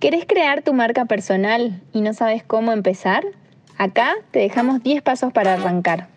¿Querés crear tu marca personal y no sabes cómo empezar? Acá te dejamos 10 pasos para arrancar.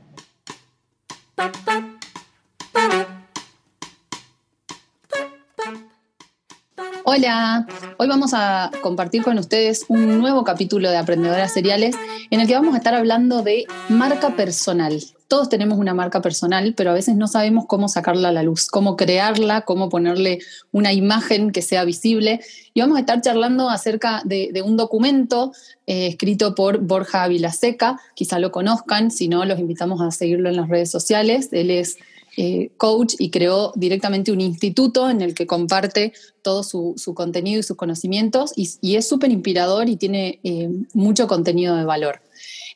Hola, hoy vamos a compartir con ustedes un nuevo capítulo de Aprendedoras Seriales en el que vamos a estar hablando de marca personal. Todos tenemos una marca personal, pero a veces no sabemos cómo sacarla a la luz, cómo crearla, cómo ponerle una imagen que sea visible. Y vamos a estar charlando acerca de, un documento eh, escrito por Borja Vilaseca, quizá lo conozcan, si no, los invitamos a seguirlo en las redes sociales. Él es eh, coach y creó directamente un instituto en el que comparte todo su, contenido y sus conocimientos y, es súper inspirador y tiene eh, mucho contenido de valor.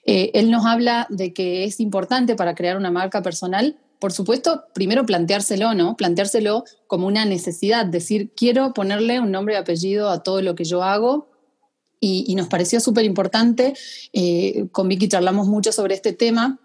Eh, él nos habla de que es importante para crear una marca personal, por supuesto, primero planteárselo, ¿no? Planteárselo como una necesidad, decir, quiero ponerle un nombre y apellido a todo lo que yo hago, y, nos pareció súper importante. con Vicky charlamos mucho sobre este tema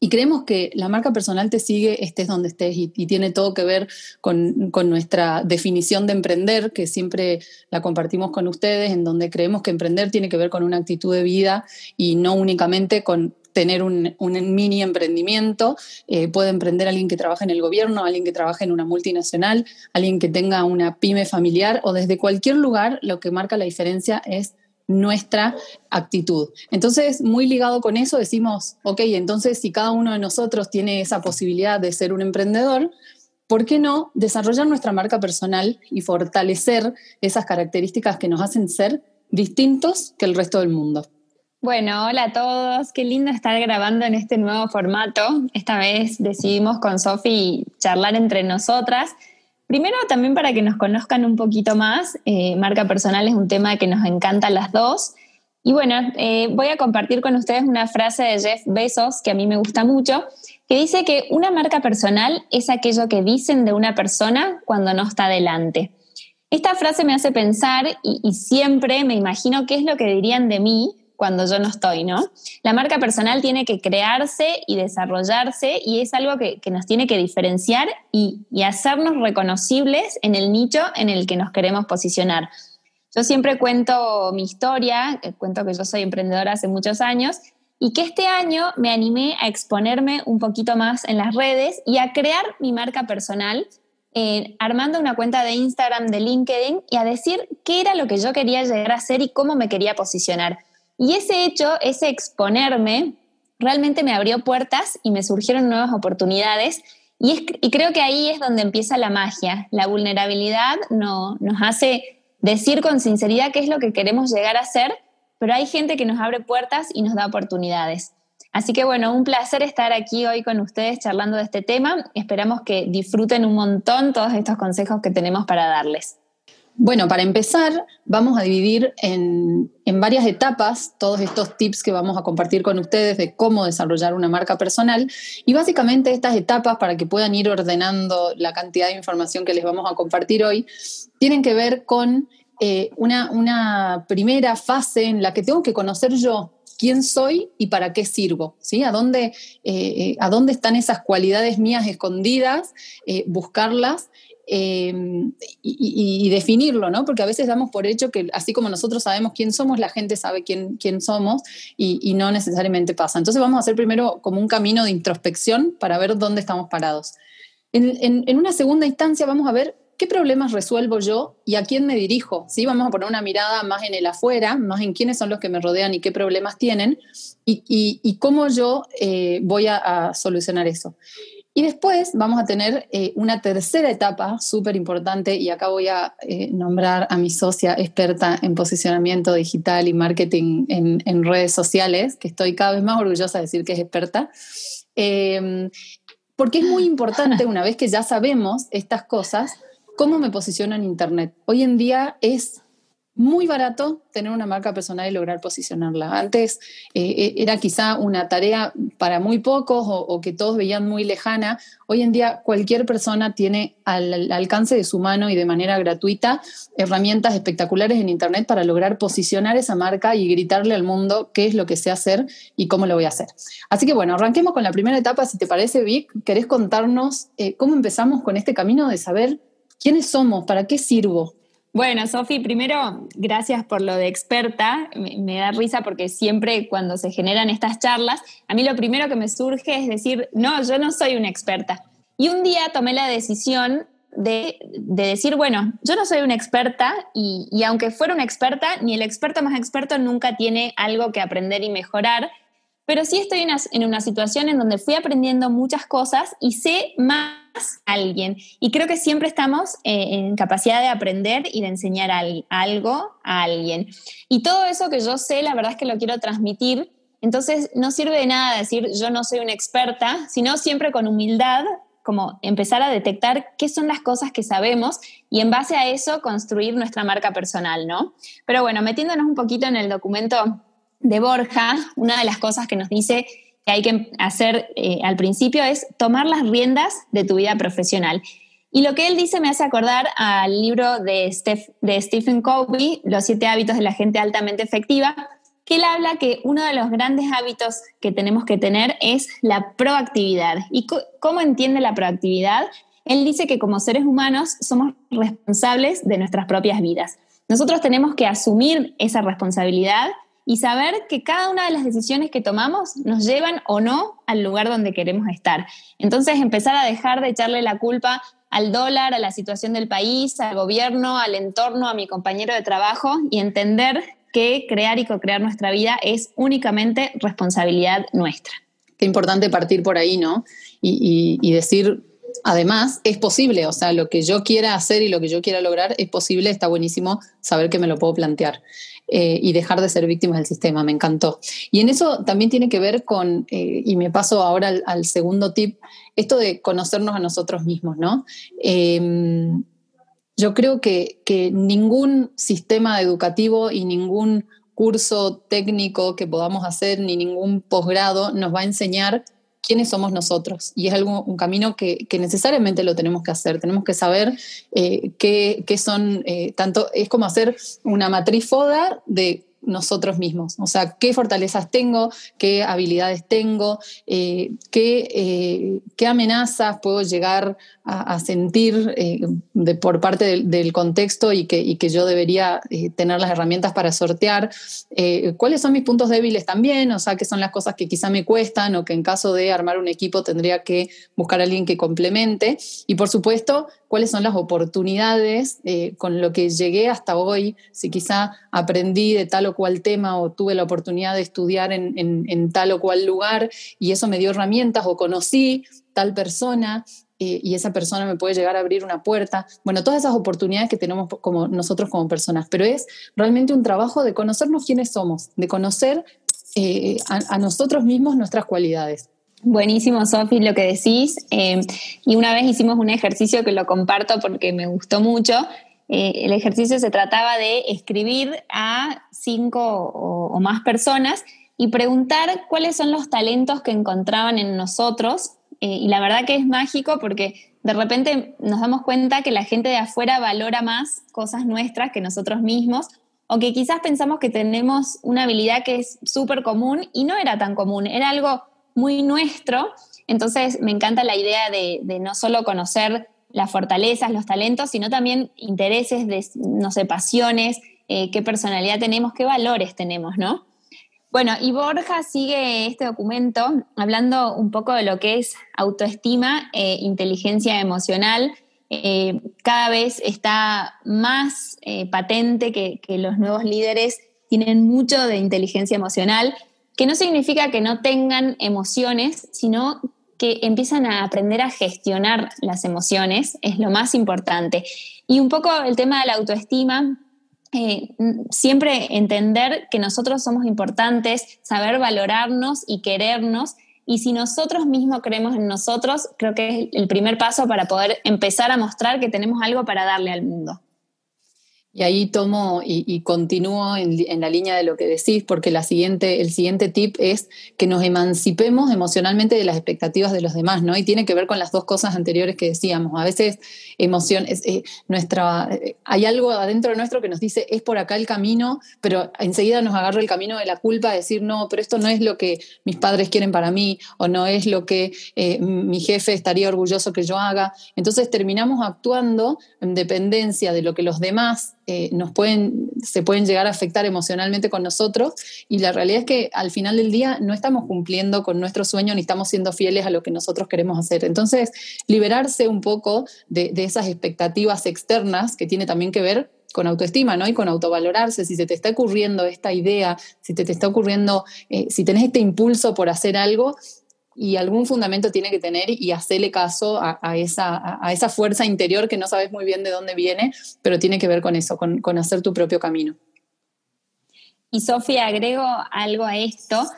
y creemos que la marca personal te sigue estés donde estés y, tiene todo que ver con, nuestra definición de emprender, que siempre la compartimos con ustedes, en donde creemos que emprender tiene que ver con una actitud de vida y no únicamente con tener un, mini emprendimiento. Eh, puede emprender alguien que trabaja en el gobierno, alguien que trabaja en una multinacional, alguien que tenga una pyme familiar o desde cualquier lugar, lo que marca la diferencia es nuestra actitud. Entonces, muy ligado con eso, decimos, ok, entonces si cada uno de nosotros tiene esa posibilidad de ser un emprendedor, ¿por qué no desarrollar nuestra marca personal y fortalecer esas características que nos hacen ser distintos que el resto del mundo? Bueno, hola a todos, qué lindo estar grabando en este nuevo formato. Esta vez decidimos con Sofi charlar entre nosotras Primero, también para que nos conozcan un poquito más, eh, marca personal es un tema que nos encanta a las dos. Y bueno, eh, voy a compartir con ustedes una frase de Jeff Bezos que a mí me gusta mucho, que dice que una marca personal es aquello que dicen de una persona cuando no está delante. Esta frase me hace pensar y, y siempre me imagino qué es lo que dirían de mí cuando yo no estoy, ¿no? La marca personal tiene que crearse y desarrollarse y es algo que, nos tiene que diferenciar y, hacernos reconocibles en el nicho en el que nos queremos posicionar. Yo siempre cuento mi historia, eh, cuento que yo soy emprendedora hace muchos años y que este año me animé a exponerme un poquito más en las redes y a crear mi marca personal, eh, armando una cuenta de Instagram, de LinkedIn y a decir qué era lo que yo quería llegar a hacer y cómo me quería posicionar. Y ese hecho, ese exponerme, realmente me abrió puertas y me surgieron nuevas oportunidades. Y, creo que ahí es donde empieza la magia. La vulnerabilidad no, nos hace decir con sinceridad qué es lo que queremos llegar a ser, pero hay gente que nos abre puertas y nos da oportunidades. Así que bueno, un placer estar aquí hoy con ustedes charlando de este tema. Esperamos que disfruten un montón todos estos consejos que tenemos para darles. Bueno, para empezar, vamos a dividir en, varias etapas todos estos tips que vamos a compartir con ustedes de cómo desarrollar una marca personal. Y básicamente estas etapas, para que puedan ir ordenando la cantidad de información que les vamos a compartir hoy, tienen que ver con eh, una, primera fase en la que tengo que conocer yo quién soy y para qué sirvo, ¿sí? ¿A dónde, eh, a dónde están esas cualidades mías escondidas? Eh, buscarlas Em, y, definirlo, ¿no? Porque a veces damos por hecho que así como nosotros sabemos quién somos, la gente sabe quién, quién somos y, no necesariamente pasa. Entonces vamos a hacer primero como un camino de introspección para ver dónde estamos parados. En, en, una segunda instancia vamos a ver qué problemas resuelvo yo y a quién me dirijo. ¿sí? Vamos a poner una mirada más en el afuera, más en quiénes son los que me rodean y qué problemas tienen y, y cómo yo eh, voy a, a solucionar eso. Y después vamos a tener eh, una tercera etapa súper importante y acá voy a eh, nombrar a mi socia experta en posicionamiento digital y marketing en, redes sociales, que estoy cada vez más orgullosa de decir que es experta. Em, porque es muy importante, una vez que ya sabemos estas cosas, cómo me posiciono en Internet. Hoy en día es muy barato tener una marca personal y lograr posicionarla. Antes eh, eh, era quizá una tarea para muy pocos o, que todos veían muy lejana. Hoy en día cualquier persona tiene al, alcance de su mano y de manera gratuita herramientas espectaculares en Internet para lograr posicionar esa marca y gritarle al mundo qué es lo que sé hacer y cómo lo voy a hacer. Así que bueno, arranquemos con la primera etapa. Si te parece, Vic, ¿querés contarnos eh, cómo empezamos con este camino de saber quiénes somos, para qué sirvo? Bueno, Sofi, primero, gracias por lo de experta. Me, da risa porque siempre cuando se generan estas charlas, a mí lo primero que me surge es decir, no, yo no soy una experta. Y un día tomé la decisión de, decir, bueno, yo no soy una experta y, y, aunque fuera una experta, ni el experto más experto nunca tiene algo que aprender y mejorar, pero sí estoy en una, situación en donde fui aprendiendo muchas cosas y sé más a alguien. Y creo que siempre estamos eh, en capacidad de aprender y de enseñar algo a alguien. Y todo eso que yo sé, la verdad es que lo quiero transmitir. Entonces, no sirve de nada decir yo no soy una experta, sino siempre con humildad como empezar a detectar qué son las cosas que sabemos y en base a eso construir nuestra marca personal, ¿no? Pero bueno, metiéndonos un poquito en el documento de Borja, una de las cosas que nos dice que hay que hacer eh, al principio es tomar las riendas de tu vida profesional. Y lo que él dice me hace acordar al libro de, de Stephen Covey, Los siete hábitos de la gente altamente efectiva, que él habla que uno de los grandes hábitos que tenemos que tener es la proactividad. ¿Y cómo entiende la proactividad? Él dice que como seres humanos somos responsables de nuestras propias vidas. Nosotros tenemos que asumir esa responsabilidad y saber que cada una de las decisiones que tomamos nos llevan o no al lugar donde queremos estar. Entonces, empezar a dejar de echarle la culpa al dólar, a la situación del país, al gobierno, al entorno, a mi compañero de trabajo y entender que crear y co-crear nuestra vida es únicamente responsabilidad nuestra. Qué importante partir por ahí, ¿no? Y, y decir, además, es posible, o sea, lo que yo quiera hacer y lo que yo quiera lograr es posible, está buenísimo saber que me lo puedo plantear. Eh, y dejar de ser víctimas del sistema, me encantó. Y en eso también tiene que ver con, eh, y me paso ahora al, segundo tip, esto de conocernos a nosotros mismos, ¿no? Em, yo creo que, que ningún sistema educativo y ningún curso técnico que podamos hacer, ni ningún posgrado nos va a enseñar quiénes somos nosotros. Y es algo, un camino que, necesariamente lo tenemos que hacer. Tenemos que saber eh, qué, son, eh, tanto, es como hacer una matriz FODA de nosotros mismos. O sea, qué fortalezas tengo, qué habilidades tengo, eh, qué, qué, amenazas puedo llegar a, sentir eh, de, por parte del, contexto y que, y que, yo debería eh, tener las herramientas para sortear. Eh, ¿Cuáles son mis puntos débiles también? O sea, qué son las cosas que quizá me cuestan o que en caso de armar un equipo tendría que buscar a alguien que complemente. Y por supuesto, cuáles son las oportunidades con lo que llegué hasta hoy, si quizá aprendí de tal o cual tema o tuve la oportunidad de estudiar en, tal o cual lugar y eso me dio herramientas o conocí tal persona y esa persona me puede llegar a abrir una puerta. Bueno, todas esas oportunidades que tenemos como nosotros como personas, pero es realmente un trabajo de conocernos quiénes somos, de conocer eh, a, nosotros mismos nuestras cualidades. Buenísimo, Sofi, lo que decís. Eh, y una vez hicimos un ejercicio que lo comparto porque me gustó mucho. Eh, el ejercicio se trataba de escribir a cinco o más personas y preguntar cuáles son los talentos que encontraban en nosotros eh, y la verdad que es mágico porque de repente nos damos cuenta que la gente de afuera valora más cosas nuestras que nosotros mismos o que quizás pensamos que tenemos una habilidad que es súper común y no era tan común, era algo muy nuestro. Entonces me encanta la idea de, no solo conocer las fortalezas, los talentos, sino también intereses, de, no sé, pasiones, eh, qué personalidad tenemos, qué valores tenemos, ¿no? Bueno, y Borja sigue este documento hablando un poco de lo que es autoestima e inteligencia emocional. Eh, cada vez está más patente que los nuevos líderes tienen mucho de inteligencia emocional, que no significa que no tengan emociones, sino que empiezan a aprender a gestionar las emociones, es lo más importante. Y un poco el tema de la autoestima eh, siempre entender que nosotros somos importantes, saber valorarnos y querernos. Y si nosotros mismos creemos en nosotros, creo que es el primer paso para poder empezar a mostrar que tenemos algo para darle al mundo. Y ahí tomo y, continúo en, la línea de lo que decís, porque la siguiente, el siguiente tip es que nos emancipemos emocionalmente de las expectativas de los demás, ¿no? Y tiene que ver con las dos cosas anteriores que decíamos. A veces emoción, eh, nuestra, eh, hay algo adentro de nuestro que nos dice, es por acá el camino, pero enseguida nos agarra el camino de la culpa, de decir, no, pero esto no es lo que mis padres quieren para mí, o no es lo que eh, mi jefe estaría orgulloso que yo haga. Entonces terminamos actuando en dependencia de lo que los demás eh, nos pueden, se pueden llegar a afectar emocionalmente con nosotros y la realidad es que al final del día no estamos cumpliendo con nuestro sueño ni estamos siendo fieles a lo que nosotros queremos hacer. Entonces, liberarse un poco de, esas expectativas externas que tiene también que ver con autoestima, ¿no? Y con autovalorarse, si se te está ocurriendo esta idea, si te, te está ocurriendo, eh, si tenés este impulso por hacer algo, y algún fundamento tiene que tener y hacerle caso a, esa, a, esa, fuerza interior que no sabes muy bien de dónde viene, pero tiene que ver con eso, con, con hacer tu propio camino. Y Sofía, agrego algo a esto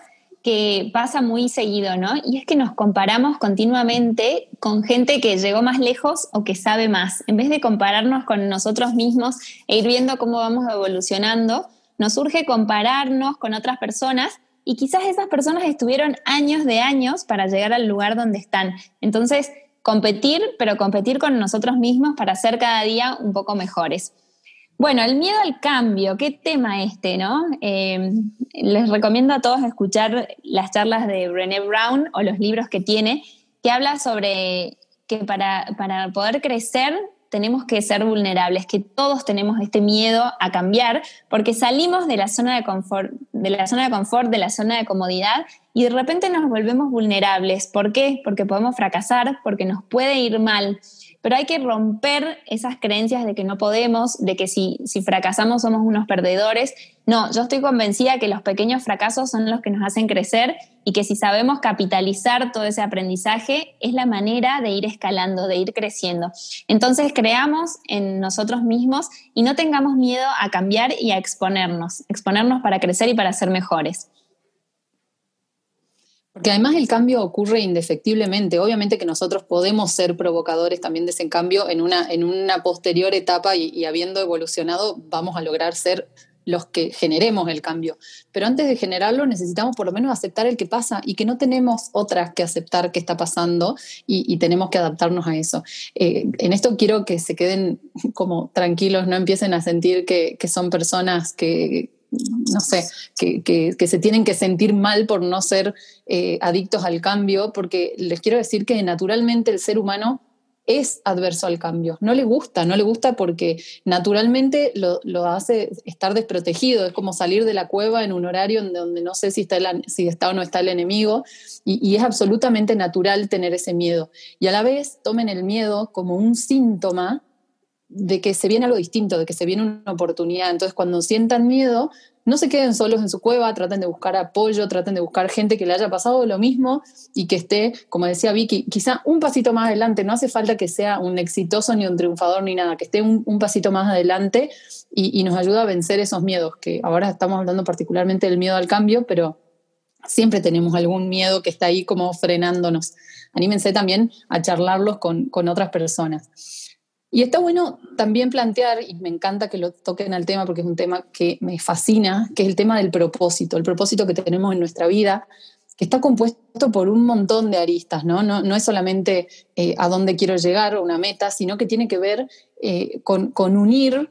que pasa muy seguido, ¿no? Y es que nos comparamos continuamente con gente que llegó más lejos o que sabe más. En vez de compararnos con nosotros mismos e ir viendo cómo vamos evolucionando, nos surge compararnos con otras personas y quizás esas personas estuvieron años de años para llegar al lugar donde están. Entonces, competir, pero competir con nosotros mismos para ser cada día un poco mejores. Bueno, el miedo al cambio, qué tema este, ¿no? Eh, les recomiendo a todos escuchar las charlas de Brené Brown o los libros que tiene, que habla sobre que para, para poder crecer tenemos que ser vulnerables, que todos tenemos este miedo a cambiar, porque salimos de la zona de confort, de la zona de confort, de la zona de comodidad y de repente nos volvemos vulnerables. ¿Por qué? Porque podemos fracasar, porque nos puede ir mal pero hay que romper esas creencias de que no podemos, de que si, si fracasamos somos unos perdedores. No, yo estoy convencida que los pequeños fracasos son los que nos hacen crecer y que si sabemos capitalizar todo ese aprendizaje es la manera de ir escalando, de ir creciendo. Entonces creamos en nosotros mismos y no tengamos miedo a cambiar y a exponernos, exponernos para crecer y para ser mejores. Porque además el cambio ocurre indefectiblemente. Obviamente que nosotros podemos ser provocadores también de ese cambio en una, en una posterior etapa y, habiendo evolucionado vamos a lograr ser los que generemos el cambio. Pero antes de generarlo necesitamos por lo menos aceptar el que pasa y que no tenemos otras que aceptar que está pasando y, tenemos que adaptarnos a eso. Eh, en esto quiero que se queden como tranquilos, no empiecen a sentir que, que son personas que, no sé, que, se tienen que sentir mal por no ser eh, adictos al cambio, porque les quiero decir que naturalmente el ser humano es adverso al cambio, no le gusta, no le gusta porque naturalmente lo, hace estar desprotegido, es como salir de la cueva en un horario donde no sé si está, si está o no está el enemigo, y, y es absolutamente natural tener ese miedo. Y a la vez tomen el miedo como un síntoma de que se viene algo distinto, de que se viene una oportunidad. Entonces, cuando sientan miedo, no se queden solos en su cueva, traten de buscar apoyo, traten de buscar gente que le haya pasado lo mismo y que esté, como decía Vicky, quizá un pasito más adelante. No hace falta que sea un exitoso ni un triunfador ni nada, que esté un, pasito más adelante y, y, nos ayuda a vencer esos miedos, que ahora estamos hablando particularmente del miedo al cambio, pero siempre tenemos algún miedo que está ahí como frenándonos. Anímense también a charlarlos con, con otras personas. Y está bueno también plantear, y me encanta que lo toquen al tema porque es un tema que me fascina, que es el tema del propósito, el propósito que tenemos en nuestra vida, que está compuesto por un montón de aristas, ¿no? No, es solamente eh, a dónde quiero llegar, una meta, sino que tiene que ver eh, con, unir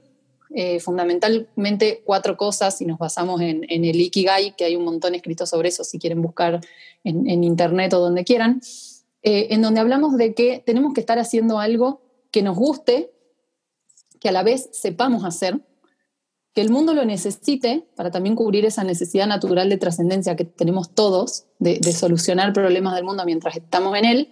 eh, fundamentalmente cuatro cosas, y nos basamos en, el Ikigai, que hay un montón escrito sobre eso, si quieren buscar en internet o donde quieran, en donde hablamos de que tenemos que estar haciendo algo que nos guste, que a la vez sepamos hacer, que el mundo lo necesite para también cubrir esa necesidad natural de trascendencia que tenemos todos de, solucionar problemas del mundo mientras estamos en él.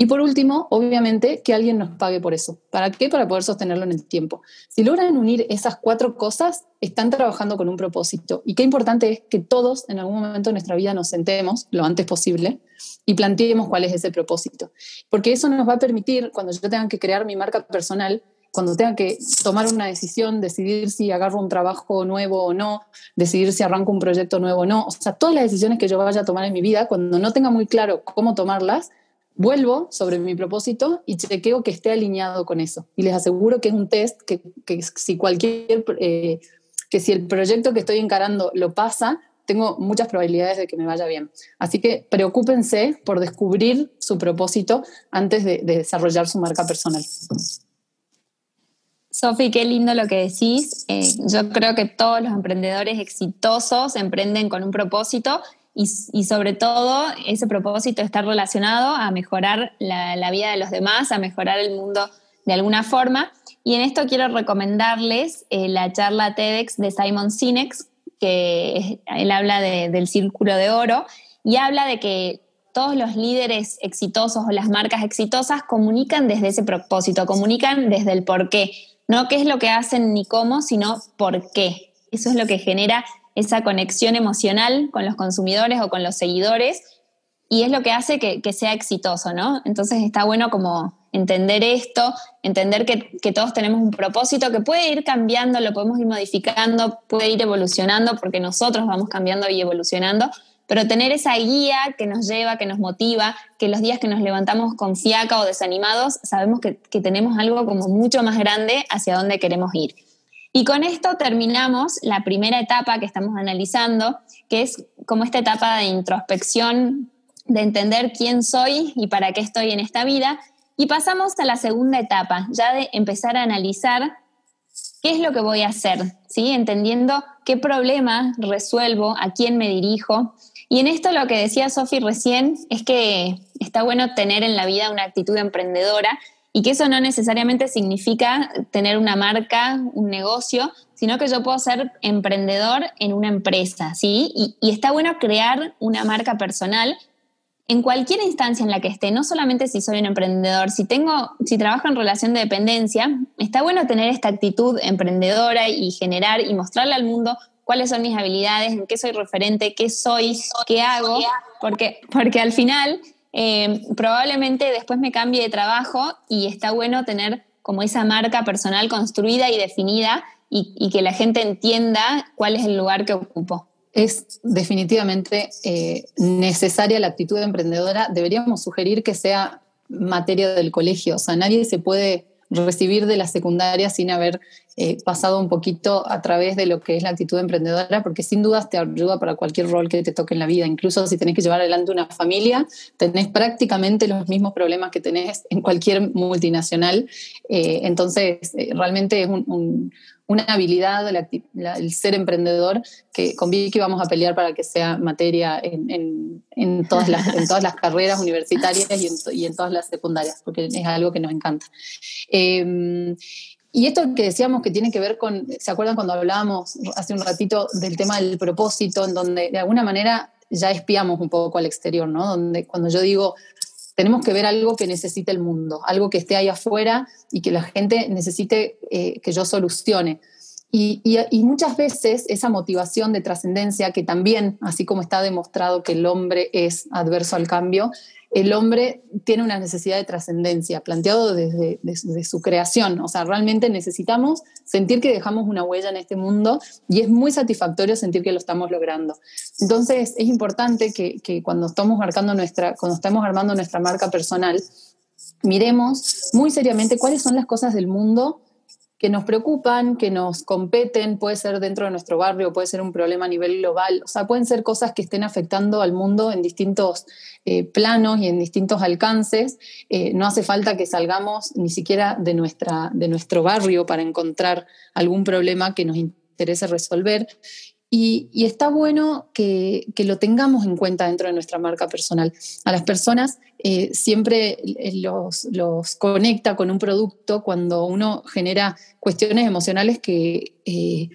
Y por último, obviamente, que alguien nos pague por eso. ¿Para qué? Para poder sostenerlo en el tiempo. Si logran unir esas cuatro cosas, están trabajando con un propósito. Y qué importante es que todos en algún momento de nuestra vida nos sentemos lo antes posible y planteemos cuál es ese propósito. Porque eso nos va a permitir, cuando yo tenga que crear mi marca personal, cuando tenga que tomar una decisión, decidir si agarro un trabajo nuevo o no, decidir si arranco un proyecto nuevo o no, o sea, todas las decisiones que yo vaya a tomar en mi vida, cuando no tenga muy claro cómo tomarlas, vuelvo sobre mi propósito y chequeo que esté alineado con eso. Y les aseguro que es un test que, si cualquier, eh, que si el proyecto que estoy encarando lo pasa, tengo muchas probabilidades de que me vaya bien. Así que preocúpense por descubrir su propósito antes de, desarrollar su marca personal. Sofi, qué lindo lo que decís. Eh, yo creo que todos los emprendedores exitosos emprenden con un propósito y, sobre todo ese propósito está relacionado a mejorar la, vida de los demás, a mejorar el mundo de alguna forma. Y en esto quiero recomendarles eh, la charla TEDx de Simon Sinek, que él habla del círculo de oro y habla de que todos los líderes exitosos o las marcas exitosas comunican desde ese propósito, comunican desde el por qué. No qué es lo que hacen ni cómo, sino por qué. Eso es lo que genera esa conexión emocional con los consumidores o con los seguidores y es lo que hace que, sea exitoso, ¿no? Entonces está bueno como entender esto, entender que, todos tenemos un propósito que puede ir cambiando, lo podemos ir modificando, puede ir evolucionando porque nosotros vamos cambiando y evolucionando, pero tener esa guía que nos lleva, que nos motiva, que los días que nos levantamos con fiaca o desanimados, sabemos que, que tenemos algo como mucho más grande hacia dónde queremos ir. Y con esto terminamos la primera etapa que estamos analizando, que es como esta etapa de introspección, de entender quién soy y para qué estoy en esta vida. Y pasamos a la segunda etapa, ya de empezar a analizar qué es lo que voy a hacer, ¿sí? entendiendo qué problema resuelvo, a quién me dirijo. Y en esto lo que decía Sofi recién es que está bueno tener en la vida una actitud emprendedora y que eso no necesariamente significa tener una marca, un negocio, sino que yo puedo ser emprendedor en una empresa, ¿sí? Y, está bueno crear una marca personal en cualquier instancia en la que esté, no solamente si soy un emprendedor, si tengo, si trabajo en relación de dependencia, está bueno tener esta actitud emprendedora y generar y mostrarle al mundo cuáles son mis habilidades, en qué soy referente, qué soy, qué hago, porque, porque al final eh, probablemente después me cambie de trabajo y está bueno tener como esa marca personal construida y definida y, que la gente entienda cuál es el lugar que ocupo es definitivamente eh, necesaria la actitud emprendedora. Deberíamos sugerir que sea materia del colegio. O sea, nadie se puede recibir de la secundaria sin haber eh, pasado un poquito a través de lo que es la actitud emprendedora, porque sin dudas te ayuda para cualquier rol que te toque en la vida. Incluso si tenés que llevar adelante una familia, tenés prácticamente los mismos problemas que tenés en cualquier multinacional. Eh, entonces, realmente es un una habilidad, el ser emprendedor, que con Vicky vamos a pelear para que sea materia en, todas, las, en todas las carreras universitarias y en, todas las secundarias, porque es algo que nos encanta. Y esto que decíamos que tiene que ver con, ¿se acuerdan cuando hablábamos hace un ratito del tema del propósito, en donde de alguna manera ya espiamos un poco al exterior, ¿no? Donde cuando yo digo, tenemos que ver algo que necesite el mundo, algo que esté ahí afuera y que la gente necesite eh, que yo solucione. Y, muchas veces esa motivación de trascendencia, que también, así como está demostrado que el hombre es adverso al cambio, el hombre tiene una necesidad de trascendencia, planteado desde, su creación. O sea, realmente necesitamos sentir que dejamos una huella en este mundo y es muy satisfactorio sentir que lo estamos logrando. Entonces, es importante que, que cuando, estamos marcando nuestra, cuando estamos armando nuestra marca personal, miremos muy seriamente cuáles son las cosas del mundo que nos preocupan, que nos competen, puede ser dentro de nuestro barrio, puede ser un problema a nivel global, o sea, pueden ser cosas que estén afectando al mundo en distintos eh, planos y en distintos alcances. Eh, no hace falta que salgamos ni siquiera de, nuestra, de nuestro barrio para encontrar algún problema que nos interese resolver. Y, está bueno que, lo tengamos en cuenta dentro de nuestra marca personal. A las personas eh, siempre los, los, conecta con un producto cuando uno genera cuestiones emocionales que, eh,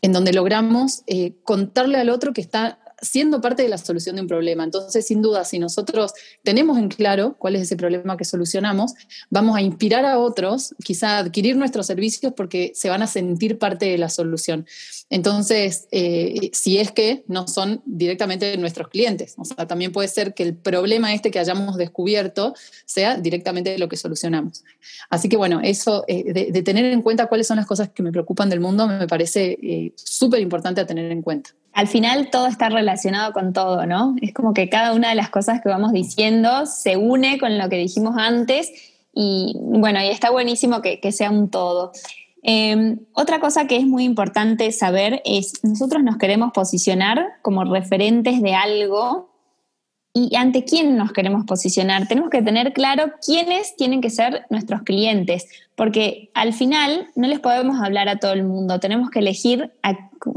en donde logramos eh, contarle al otro que está siendo parte de la solución de un problema. Entonces, sin duda, si nosotros tenemos en claro cuál es ese problema que solucionamos, vamos a inspirar a otros, quizá adquirir nuestros servicios porque se van a sentir parte de la solución. Entonces, eh, si es que no son directamente nuestros clientes, o sea, también puede ser que el problema este que hayamos descubierto sea directamente lo que solucionamos. Así que bueno, eso eh, de, tener en cuenta cuáles son las cosas que me preocupan del mundo me parece eh, súper importante a tener en cuenta al final todo está relacionado con todo, ¿no? Es como que cada una de las cosas que vamos diciendo se une con lo que dijimos antes y bueno, y está buenísimo que, sea un todo. Em, otra cosa que es muy importante saber es, nosotros nos queremos posicionar como referentes de algo y ante quién nos queremos posicionar. Tenemos que tener claro quiénes tienen que ser nuestros clientes, porque al final no les podemos hablar a todo el mundo, tenemos que elegir,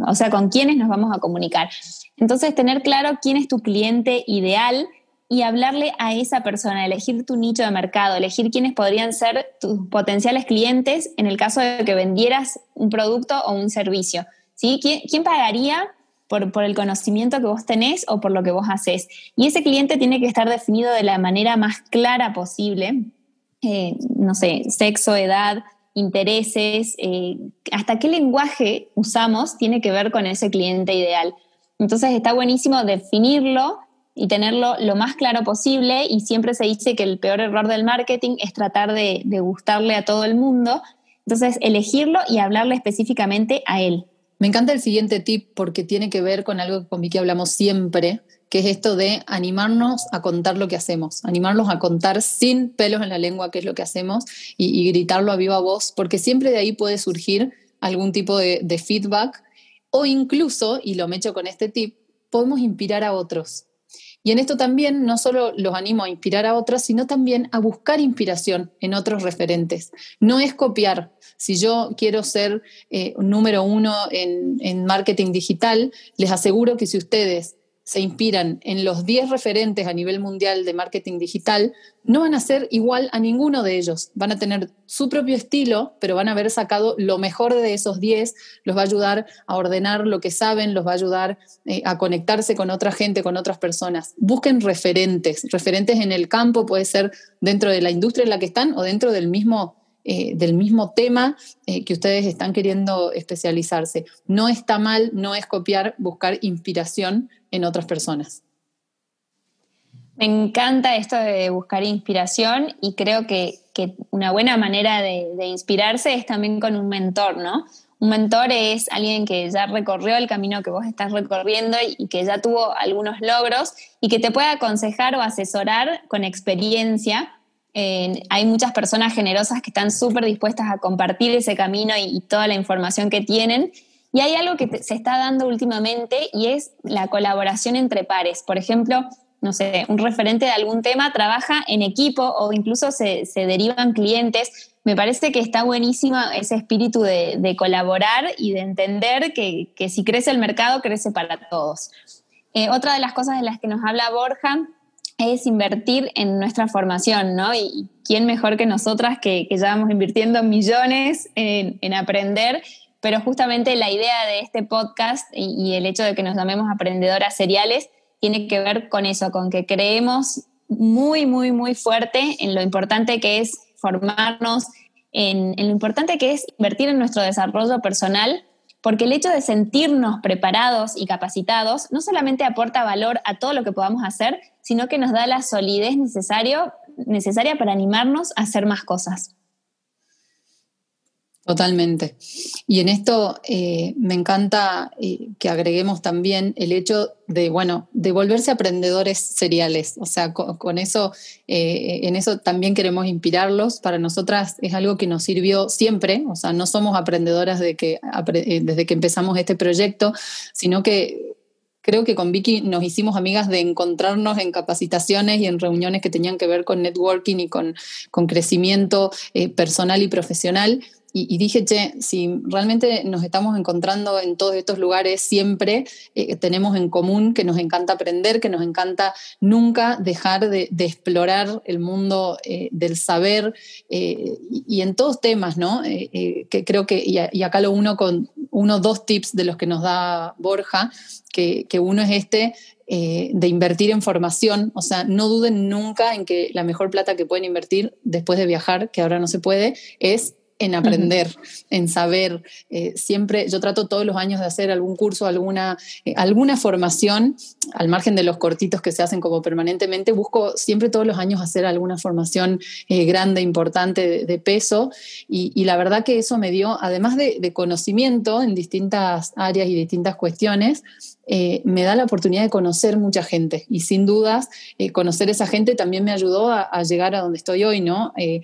o sea, con quiénes nos vamos a comunicar. Entonces, tener claro quién es tu cliente ideal y hablarle a esa persona, elegir tu nicho de mercado, elegir quiénes podrían ser tus potenciales clientes en el caso de que vendieras un producto o un servicio. ¿sí? ¿Quién, pagaría por, por, el conocimiento que vos tenés o por lo que vos haces? Y ese cliente tiene que estar definido de la manera más clara posible. Eh, no sé, sexo, edad, intereses, eh, hasta qué lenguaje usamos tiene que ver con ese cliente ideal. Entonces está buenísimo definirlo y tenerlo lo más claro posible y siempre se dice que el peor error del marketing es tratar de, gustarle a todo el mundo. Entonces elegirlo y hablarle específicamente a él. Me encanta el siguiente tip porque tiene que ver con algo con Vicky hablamos siempre, que es esto de animarnos a contar lo que hacemos, animarnos a contar sin pelos en la lengua qué es lo que hacemos y, gritarlo a viva voz, porque siempre de ahí puede surgir algún tipo de, de feedback o incluso, y lo me echo con este tip, podemos inspirar a otros. Y en esto también no solo los animo a inspirar a otros, sino también a buscar inspiración en otros referentes. No es copiar. Si yo quiero ser eh, número uno en, en marketing digital, les aseguro que si ustedes se inspiran en los 10 referentes a nivel mundial de marketing digital, no van a ser igual a ninguno de ellos. Van a tener su propio estilo, pero van a haber sacado lo mejor de esos 10, los va a ayudar a ordenar lo que saben, los va a ayudar eh, a conectarse con otra gente, con otras personas. Busquen referentes, referentes en el campo, puede ser dentro de la industria en la que están o dentro del mismo eh, del mismo tema eh, que ustedes están queriendo especializarse. No está mal, no es copiar, buscar inspiración en otras personas. Me encanta esto de buscar inspiración y creo que, una buena manera de, de, inspirarse es también con un mentor, ¿no? Un mentor es alguien que ya recorrió el camino que vos estás recorriendo y que ya tuvo algunos logros y que te puede aconsejar o asesorar con experiencia hay muchas personas generosas que están súper dispuestas a compartir ese camino y, toda la información que tienen. Y hay algo que se está dando últimamente y es la colaboración entre pares. Por ejemplo, no sé, un referente de algún tema trabaja en equipo o incluso se, derivan clientes. Me parece que está buenísima ese espíritu de, colaborar y de entender que, si crece el mercado, crece para todos. Eh, otra de las cosas de las que nos habla Borja es invertir en nuestra formación, ¿no? Y quién mejor que nosotras que, ya vamos invirtiendo millones en, aprender, pero justamente la idea de este podcast y, el hecho de que nos llamemos aprendedoras seriales tiene que ver con eso, con que creemos muy, muy, muy fuerte en lo importante que es formarnos, en lo importante que es invertir en nuestro desarrollo personal porque el hecho de sentirnos preparados y capacitados no solamente aporta valor a todo lo que podamos hacer, sino que nos da la solidez necesario, necesaria para animarnos a hacer más cosas. Totalmente. Y en esto eh, me encanta eh, que agreguemos también el hecho de, bueno, de volverse aprendedores seriales. O sea, con, eso, eh, en eso también queremos inspirarlos. Para nosotras es algo que nos sirvió siempre. O sea, no somos aprendedoras desde que empezamos este proyecto, sino que creo que con Vicky nos hicimos amigas de encontrarnos en capacitaciones y en reuniones que tenían que ver con networking y con, con crecimiento personal y profesional y, dije, che, si realmente nos estamos encontrando en todos estos lugares siempre, eh, tenemos en común que nos encanta aprender, que nos encanta nunca dejar de, explorar el mundo eh, del saber eh, y, en todos temas, ¿no? que creo que, y, acá lo uno con uno, dos tips de los que nos da Borja, que, que uno es este, de invertir en formación, o sea, no duden nunca en que la mejor plata que pueden invertir después de viajar, que ahora no se puede, es en aprender, en saber. Eh, siempre, yo trato todos los años de hacer algún curso, alguna, eh, alguna formación, al margen de los cortitos que se hacen como permanentemente, busco siempre todos los años hacer alguna formación eh, grande, importante, de, peso. Y, la verdad que eso me dio, además de conocimiento en distintas áreas y distintas cuestiones, eh, me da la oportunidad de conocer mucha gente y sin dudas eh, conocer esa gente también me ayudó a, llegar a donde estoy hoy, ¿no? Eh,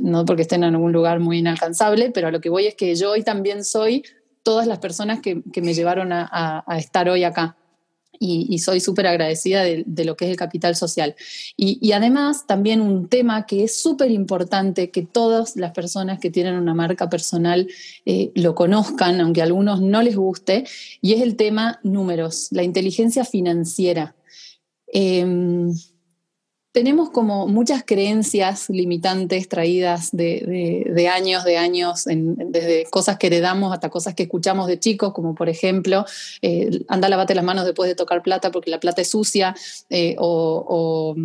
no porque estén en algún lugar muy inalcanzable, pero a lo que voy es que yo hoy también soy todas las personas que, me llevaron a estar hoy acá y, soy súper agradecida de, lo que es el capital social. Y, además también un tema que es súper importante que todas las personas que tienen una marca personal eh, lo conozcan, aunque a algunos no les guste, y es el tema números, la inteligencia financiera. Em, tenemos como muchas creencias limitantes traídas de, años, de años, desde cosas que heredamos hasta cosas que escuchamos de chicos, como por ejemplo, eh, anda, lavate las manos después de tocar plata porque la plata es sucia, eh, o,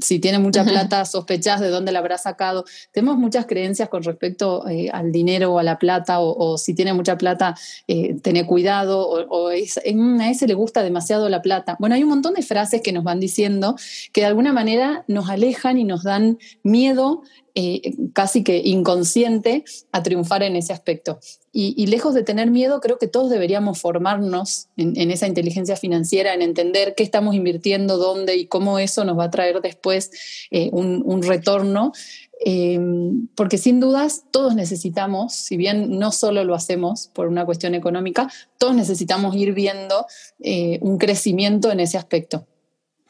si tiene mucha plata, sospechás de dónde la habrá sacado. Tenemos muchas creencias con respecto eh, al dinero o a la plata, o, si tiene mucha plata, eh, tener cuidado, o, a ese le gusta demasiado la plata. Bueno, hay un montón de frases que nos van diciendo que de alguna manera nos alejan y nos dan miedo eh, casi que inconsciente a triunfar en ese aspecto. Y, lejos de tener miedo, creo que todos deberíamos formarnos en, esa inteligencia financiera, en entender qué estamos invirtiendo, dónde y cómo eso nos va a traer después eh, un, retorno. Em, porque sin dudas todos necesitamos, si bien no solo lo hacemos por una cuestión económica, todos necesitamos ir viendo eh, un crecimiento en ese aspecto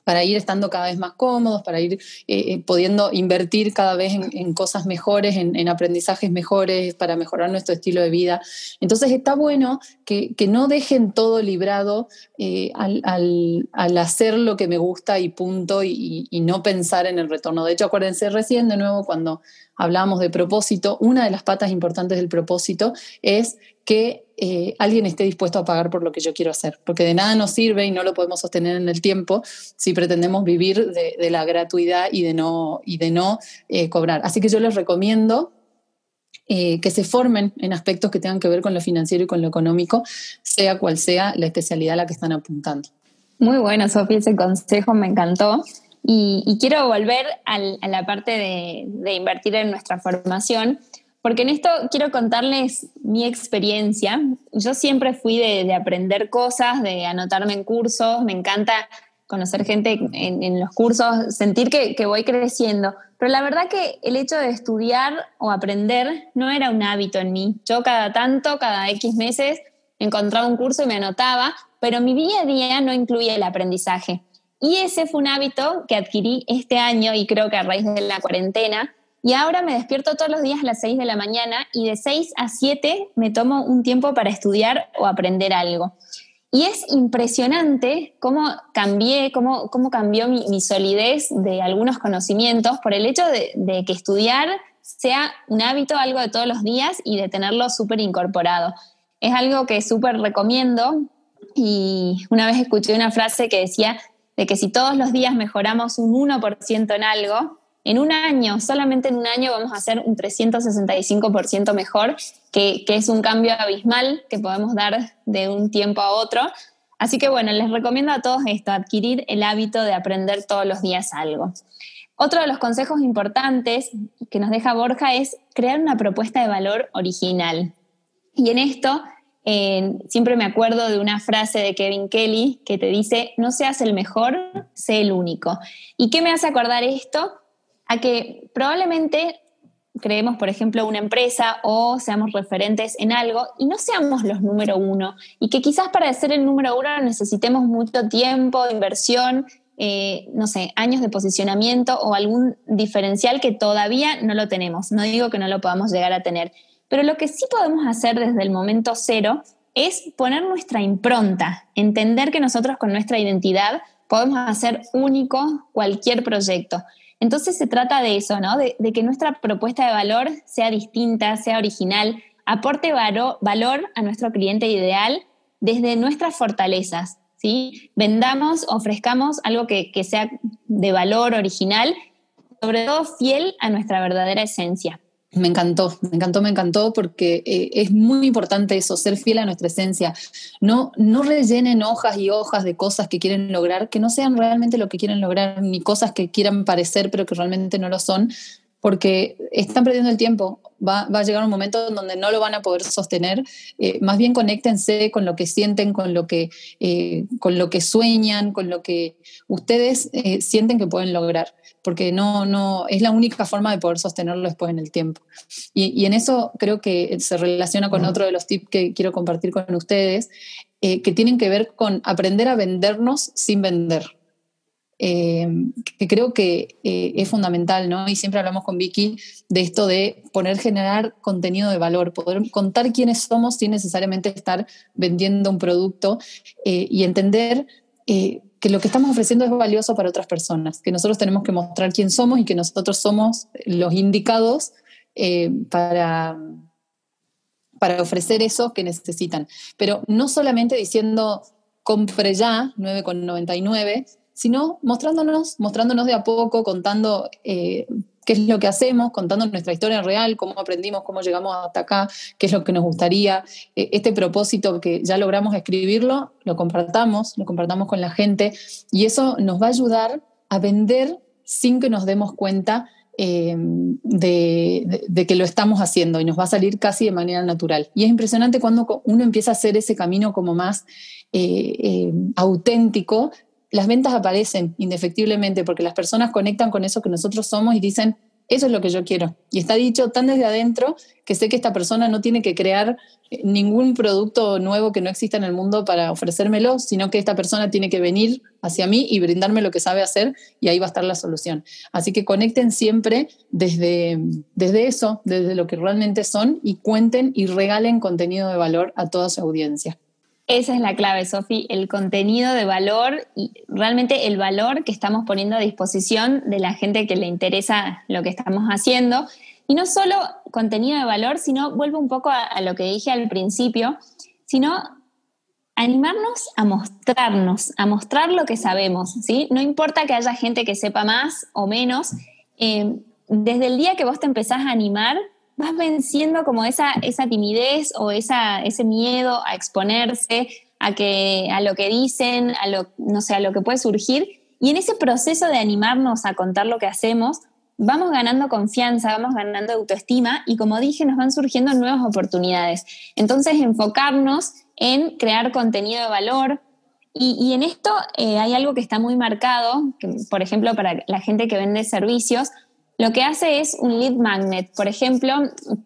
para ir estando cada vez más cómodos, para ir eh, eh, pudiendo invertir cada vez en, cosas mejores, en, aprendizajes mejores, para mejorar nuestro estilo de vida. Entonces está bueno que, no dejen todo librado eh, al, hacer lo que me gusta y punto, y, y no pensar en el retorno. De hecho, acuérdense recién de nuevo cuando hablábamos de propósito, una de las patas importantes del propósito es que eh, alguien esté dispuesto a pagar por lo que yo quiero hacer, porque de nada nos sirve y no lo podemos sostener en el tiempo si pretendemos vivir de, la gratuidad y de no, y de no eh, cobrar. Así que yo les recomiendo eh, que se formen en aspectos que tengan que ver con lo financiero y con lo económico, sea cual sea la especialidad a la que están apuntando. Muy bueno, Sofía, ese consejo me encantó. Y, quiero volver a la parte de, invertir en nuestra formación, porque en esto quiero contarles mi experiencia. Yo siempre fui de, aprender cosas, de anotarme en cursos, me encanta conocer gente en, los cursos, sentir que, que, voy creciendo. Pero la verdad que el hecho de estudiar o aprender no era un hábito en mí. Yo cada tanto, cada X meses, encontraba un curso y me anotaba, pero mi día a día no incluía el aprendizaje. Y ese fue un hábito que adquirí este año y creo que a raíz de la cuarentena. Y ahora me despierto todos los días a las 6 de la mañana y de 6 a 7 me tomo un tiempo para estudiar o aprender algo. Y es impresionante cómo cambié, cómo, cómo cambió mi, solidez de algunos conocimientos por el hecho de, de que estudiar sea un hábito, algo de todos los días y de tenerlo súper incorporado. Es algo que súper recomiendo y una vez escuché una frase que decía, de que si todos los días mejoramos un 1% en algo, en un año, solamente en un año vamos a ser un 365% mejor, que, que, es un cambio abismal que podemos dar de un tiempo a otro. Así que bueno, les recomiendo a todos esto, adquirir el hábito de aprender todos los días algo. Otro de los consejos importantes que nos deja Borja es crear una propuesta de valor original. Y en esto siempre me acuerdo de una frase de Kevin Kelly que te dice, no seas el mejor, sé el único. ¿Y qué me hace acordar esto? A que probablemente creemos, por ejemplo, una empresa o seamos referentes en algo y no seamos los número uno. Y que quizás para ser el número uno necesitemos mucho tiempo, inversión, eh, no sé, años de posicionamiento o algún diferencial que todavía no lo tenemos. No digo que no lo podamos llegar a tener, pero lo que sí podemos hacer desde el momento cero es poner nuestra impronta, entender que nosotros con nuestra identidad podemos hacer único cualquier proyecto. Entonces se trata de eso, ¿no? De, que nuestra propuesta de valor sea distinta, sea original, aporte valor a nuestro cliente ideal desde nuestras fortalezas, ¿sí? Vendamos, ofrezcamos algo que, que sea de valor original, sobre todo fiel a nuestra verdadera esencia. Me encantó, me encantó, me encantó porque eh, es muy importante eso, ser fiel a nuestra esencia. No, no rellenen hojas y hojas de cosas que quieren lograr, que no sean realmente lo que quieren lograr, ni cosas que quieran parecer pero que realmente no lo son, porque están perdiendo el tiempo. Va, a llegar un momento en donde no lo van a poder sostener. Eh, más bien conéctense con lo que sienten, con lo que, eh, con lo que sueñan, con lo que ustedes sienten que pueden lograr porque no, no, es la única forma de poder sostenerlo después en el tiempo. Y, en eso creo que se relaciona con otro de los tips que quiero compartir con ustedes, eh, que tienen que ver con aprender a vendernos sin vender. Eh, que creo que eh, es fundamental, ¿no? Y siempre hablamos con Vicky de esto de poner, generar contenido de valor, poder contar quiénes somos sin necesariamente estar vendiendo un producto y entender eh, que lo que estamos ofreciendo es valioso para otras personas, que nosotros tenemos que mostrar quién somos y que nosotros somos los indicados eh, para, para ofrecer eso que necesitan. Pero no solamente diciendo compre ya 9,99, sino mostrándonos, mostrándonos de a poco, contando eh, qué es lo que hacemos, contando nuestra historia real, cómo aprendimos, cómo llegamos hasta acá, qué es lo que nos gustaría. Eh, este propósito que ya logramos escribirlo, lo compartamos, lo compartamos con la gente y eso nos va a ayudar a vender sin que nos demos cuenta eh, de, que lo estamos haciendo y nos va a salir casi de manera natural. Y es impresionante cuando uno empieza a hacer ese camino como más auténtico las ventas aparecen indefectiblemente porque las personas conectan con eso que nosotros somos y dicen, eso es lo que yo quiero. Y está dicho tan desde adentro que sé que esta persona no tiene que crear eh, ningún producto nuevo que no exista en el mundo para ofrecérmelo, sino que esta persona tiene que venir hacia mí y brindarme lo que sabe hacer y ahí va a estar la solución. Así que conecten siempre desde, desde eso, desde lo que realmente son y cuenten y regalen contenido de valor a toda su audiencia. Esa es la clave, Sofi, el contenido de valor y realmente el valor que estamos poniendo a disposición de la gente que le interesa lo que estamos haciendo. Y no solo contenido de valor, sino vuelvo un poco a, lo que dije al principio, sino animarnos a mostrarnos, a mostrar lo que sabemos, ¿sí? No importa que haya gente que sepa más o menos, eh, desde el día que vos te empezás a animar, vas venciendo como esa, esa timidez o esa, ese miedo a exponerse a, que, a lo que dicen, a lo, no sé, a lo que puede surgir. Y en ese proceso de animarnos a contar lo que hacemos, vamos ganando confianza, vamos ganando autoestima y como dije, nos van surgiendo nuevas oportunidades. Entonces, enfocarnos en crear contenido de valor. Y, en esto eh, hay algo que está muy marcado, por ejemplo, para la gente que vende servicios, lo que hace es un lead magnet. Por ejemplo,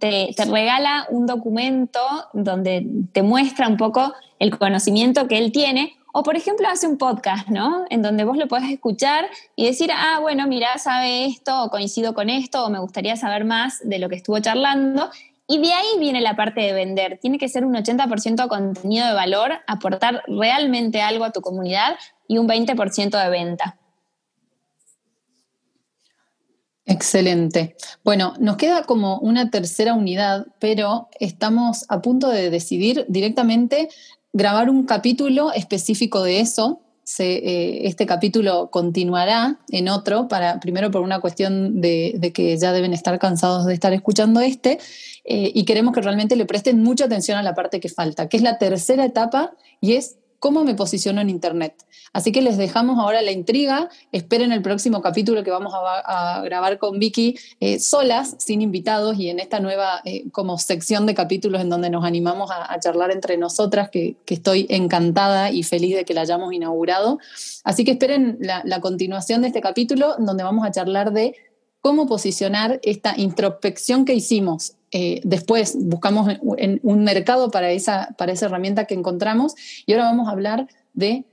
te, regala un documento donde te muestra un poco el conocimiento que él tiene. O, por ejemplo, hace un podcast, ¿no? En donde vos lo podés escuchar y decir, ah, bueno, mira, sabe esto, o coincido con esto, o me gustaría saber más de lo que estuvo charlando. Y de ahí viene la parte de vender. Tiene que ser un 80% contenido de valor, aportar realmente algo a tu comunidad y un 20% de venta. Excelente. Bueno, nos queda como una tercera unidad, pero estamos a punto de decidir directamente grabar un capítulo específico de eso. Eh, este capítulo continuará en otro, para, primero por una cuestión de, que ya deben estar cansados de estar escuchando este, eh, y queremos que realmente le presten mucha atención a la parte que falta, que es la tercera etapa y es cómo me posiciono en Internet. Así que les dejamos ahora la intriga. Esperen el próximo capítulo que vamos a, grabar con Vicky eh, solas, sin invitados y en esta nueva eh, como sección de capítulos en donde nos animamos a, charlar entre nosotras, que, estoy encantada y feliz de que la hayamos inaugurado. Así que esperen la, la continuación de este capítulo donde vamos a charlar de cómo posicionar esta introspección que hicimos eh, después buscamos en un mercado para esa, para esa herramienta que encontramos y ahora vamos a hablar de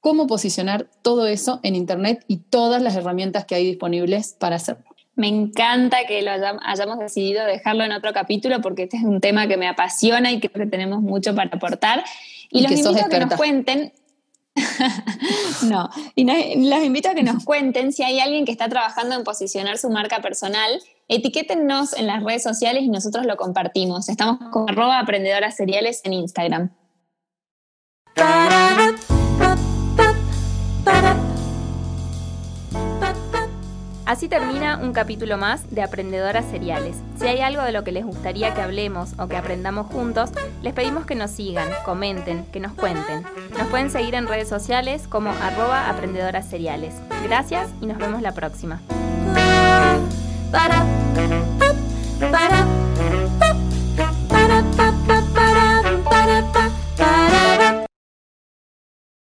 cómo posicionar todo eso en Internet y todas las herramientas que hay disponibles para hacerlo. Me encanta que lo hayamos decidido dejarlo en otro capítulo porque este es un tema que me apasiona y creo que tenemos mucho para aportar. Y, los invito a que nos cuenten no, y los invito a que nos cuenten si hay alguien que está trabajando en posicionar su marca personal. Etiquétennos en las redes sociales y nosotros lo compartimos. Estamos con arroba aprendedoras seriales en Instagram. Así termina un capítulo más de Aprendedoras Seriales. Si hay algo de lo que les gustaría que hablemos o que aprendamos juntos, les pedimos que nos sigan, comenten, que nos cuenten. Nos pueden seguir en redes sociales como arroba aprendedoras seriales. Gracias y nos vemos la próxima. ba da ba da ba da